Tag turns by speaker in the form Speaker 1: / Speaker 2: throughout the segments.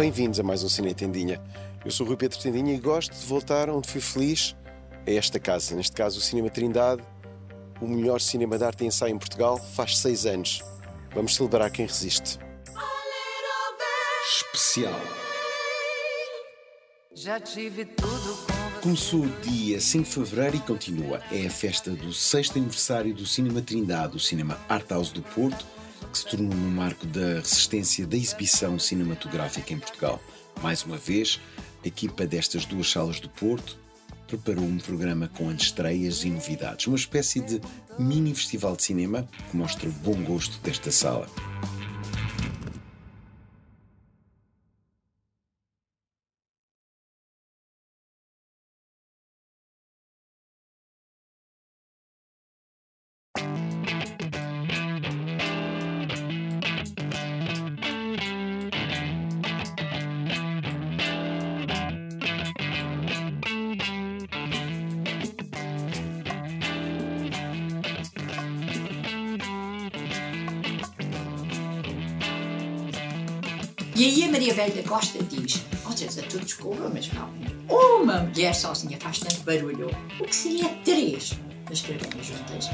Speaker 1: Bem-vindos a mais um Cine Tendinha. Eu sou o Rui Pedro Tendinha e gosto de voltar onde fui feliz, a esta casa. Neste caso, o Cinema Trindade, o melhor cinema de arte e ensaio em Portugal, faz seis anos. Vamos celebrar quem resiste. Especial.
Speaker 2: Já tive tudo com
Speaker 1: Começou dia 5 de fevereiro e continua. É a festa do sexto aniversário do Cinema Trindade, o Cinema Art House do Porto, que se tornou um marco da resistência da exibição cinematográfica em Portugal. Mais uma vez, a equipa destas duas salas do Porto preparou um programa com estreias e novidades, uma espécie de mini festival de cinema que mostra o bom gosto desta sala.
Speaker 3: E aí a Maria Velha Costa diz: Vocês a tudo desculpa, mas não. Uma mulher sozinha faz tanto barulho. O que seria três? Mas escrevemos juntas.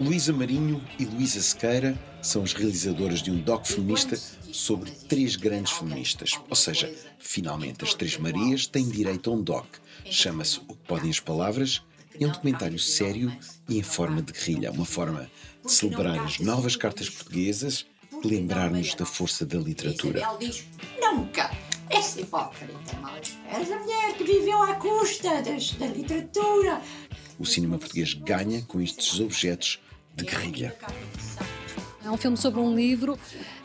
Speaker 1: Luísa Marinho e Luísa Sequeira são as realizadoras de um doc feminista sobre três grandes feministas. Ou seja, finalmente as Três Marias têm direito a um doc. Chama-se O que Podem as Palavras é um documentário sério e em forma de guerrilha. Uma forma de celebrar as novas cartas portuguesas lembrar-nos da força da literatura.
Speaker 3: Diz: Nunca! Essa hipócrita mal a mulher que viveu à custa das, da literatura.
Speaker 1: O cinema português ganha com estes objetos de guerrilha.
Speaker 4: É um filme sobre um livro,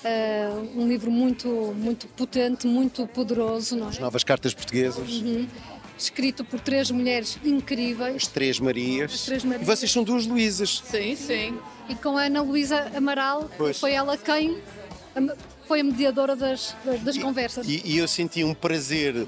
Speaker 4: eh, um livro muito, muito potente, muito poderoso, não é?
Speaker 1: Novas cartas portuguesas,
Speaker 4: escrito por três mulheres incríveis
Speaker 1: as Três Marias.
Speaker 4: As Três Marias.
Speaker 1: E vocês são duas Luísas.
Speaker 5: Sim, sim.
Speaker 4: e com a Ana Luísa Amaral,
Speaker 1: Pois.
Speaker 4: foi ela quem foi a mediadora das, das, das conversas.
Speaker 1: E, e eu senti um prazer,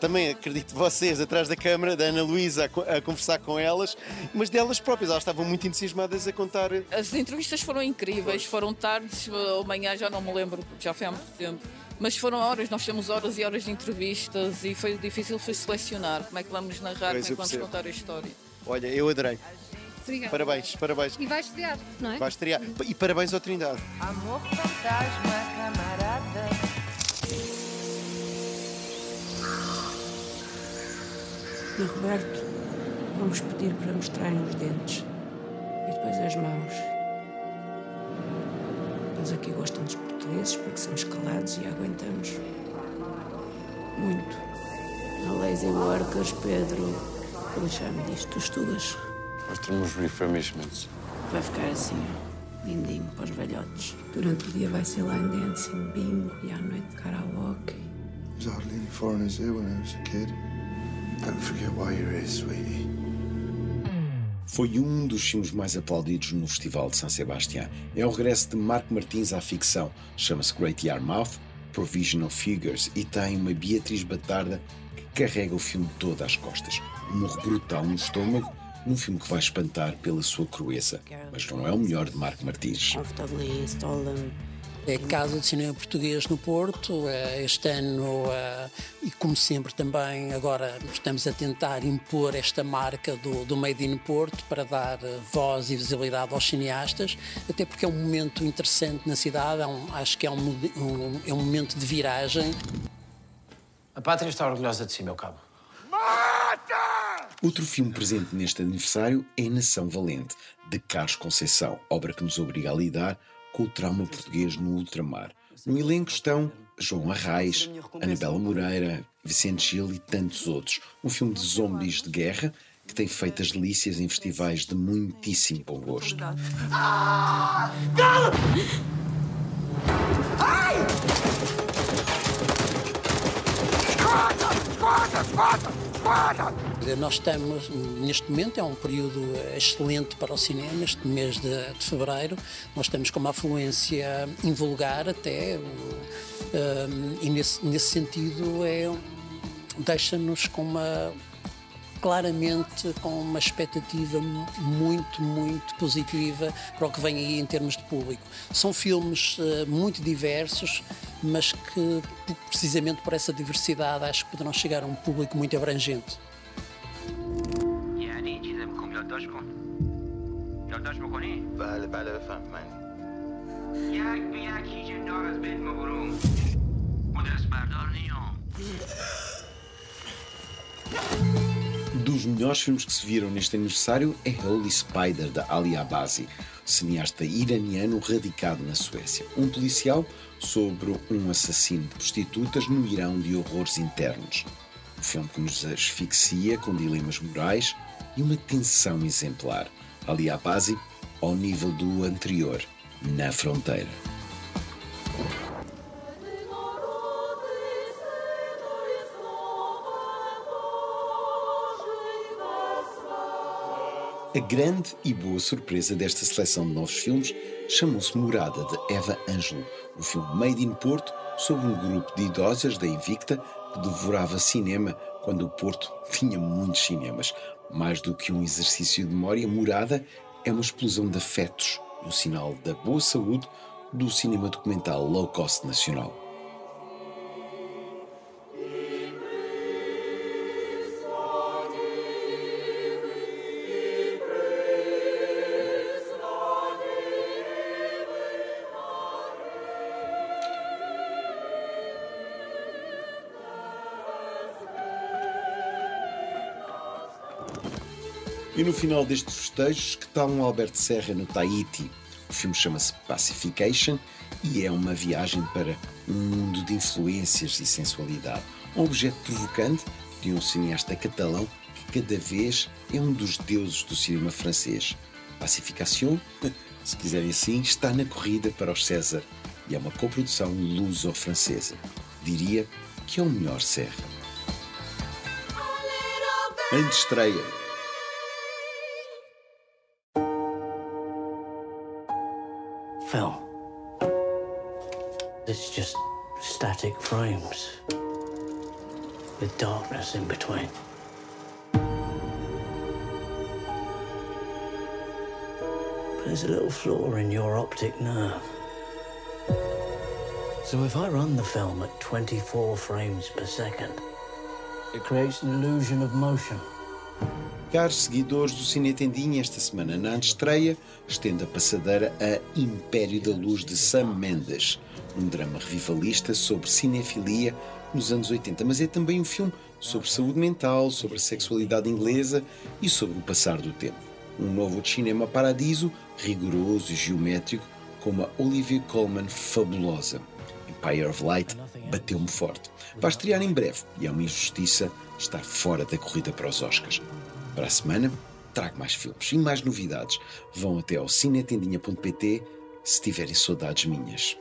Speaker 1: também acredito vocês, atrás da câmara, da Ana Luísa, a, co- a conversar com elas, mas delas próprias. Elas estavam muito entusiasmadas a contar.
Speaker 5: As entrevistas foram incríveis, foram tardes ou manhã, já não me lembro, já foi há muito tempo. Mas foram horas, nós temos horas e horas de entrevistas e foi difícil foi selecionar como é que vamos narrar,
Speaker 1: Pois,
Speaker 5: como é que vamos
Speaker 1: percebo.
Speaker 5: contar a história.
Speaker 1: Olha, eu adorei.
Speaker 4: Obrigada.
Speaker 1: Parabéns, parabéns.
Speaker 4: E vai estrear, não é?
Speaker 1: Vai estrear. E parabéns ao Trindade.
Speaker 2: amor fantasma, camarada.
Speaker 6: E Roberto, vamos pedir para mostrarem os dentes e depois as mãos. Eles aqui gostam dos portugueses porque somos calados e aguentamos. Muito. Na Lazy Workers, Pedro, como chama disto? Tu estudas?
Speaker 7: Nós temos refurbishments.
Speaker 6: Vai ficar assim, lindinho para os velhotes. Durante o dia vai ser line dancing, bingo e à noite karaoke.
Speaker 8: There's hardly any foreigners here when I was a kid. Don't forget why you're here, sweetie.
Speaker 1: Foi um dos filmes mais aplaudidos no Festival de San Sebastián. É o regresso de Marco Martins à ficção. Chama-se Great Yarmouth, Provisional Figures, e tem uma Beatriz Batarda que carrega o filme todo às costas. Um morro brutal no estômago, num filme que vai espantar pela sua crueza. Mas não é o melhor de Marco Martins.
Speaker 9: É Casa de Cinema Português no Porto. eh, Este ano, eh, e como sempre também, agora estamos a tentar impor esta marca do, do Made in Porto para dar eh, voz e visibilidade aos cineastas, até porque é um momento interessante na cidade, é um- acho que é um, um- é um momento de viragem.
Speaker 10: A pátria está orgulhosa de si, meu cabo.
Speaker 1: Outro filme presente neste aniversário é Nação Valente, de Carlos Conceição, obra que nos obriga a lidar com o trauma português no ultramar. No elenco estão João Arraes, Anabela Moreira, Vicente Gil e tantos outros. Um filme de zombies de guerra que tem feito as delícias em festivais de muitíssimo bom gosto.
Speaker 9: Nós estamos, neste momento, é um período excelente para o cinema, este mês de, de fevereiro. Nós estamos com uma afluência invulgar até, um, e nesse, nesse sentido é, deixa-nos com uma claramente com uma expectativa muito, muito positiva para o que vem aí em termos de público. São filmes eh, muito diversos, mas que, precisamente por essa diversidade, acho que poderão chegar a um público muito abrangente.
Speaker 11: Yeah.
Speaker 1: Dos melhores filmes que se viram neste aniversário é Holy Spider, da Ali Abazi, cineasta iraniano radicado na Suécia. Um policial sobre um assassino de prostitutas no Irão de horrores internos. Um filme que nos asfixia com dilemas morais e uma tensão exemplar. Ali Abazi, ao nível do anterior, na fronteira. A grande e boa surpresa desta seleção de novos filmes chamou-se Morada, de Eva Ângelo, um filme made in Porto sobre um grupo de idosas da Invicta que devorava cinema quando o Porto tinha muitos cinemas. Mais do que um exercício de memória, Morada é uma explosão de afetos e um sinal da boa saúde do cinema documental low cost nacional. E no final destes festejos, que tal um Alberto Serra no Tahiti? O filme chama-se Pacification e é uma viagem para um mundo de influências e sensualidade. Um objeto provocante de um cineasta catalão que cada vez é um dos deuses do cinema francês. Pacification, se quiserem assim, está na corrida para os César e é uma coprodução luso-francesa. Diria que é o melhor Serra. Antes estreia
Speaker 12: frames with darkness in between. But there's a little flaw in your optic nerve. So if I run the film at 24 frames per second, it creates an illusion of motion.
Speaker 1: Caros seguidores do Cine Tendinha, esta semana na estreia estende a passadeira a Império da Luz de Sam Mendes, um drama revivalista sobre cinefilia nos anos 80, mas é também um filme sobre saúde mental, sobre a sexualidade inglesa e sobre o passar do tempo. Um novo cinema paradiso, rigoroso e geométrico, com uma Olivia Colman fabulosa. Empire of Light bateu-me forte. Vai estrear em breve e é uma injustiça estar fora da corrida para os Oscars. Para a semana, trago mais filmes e mais novidades. Vão até ao cinetendinha.pt se tiverem saudades minhas.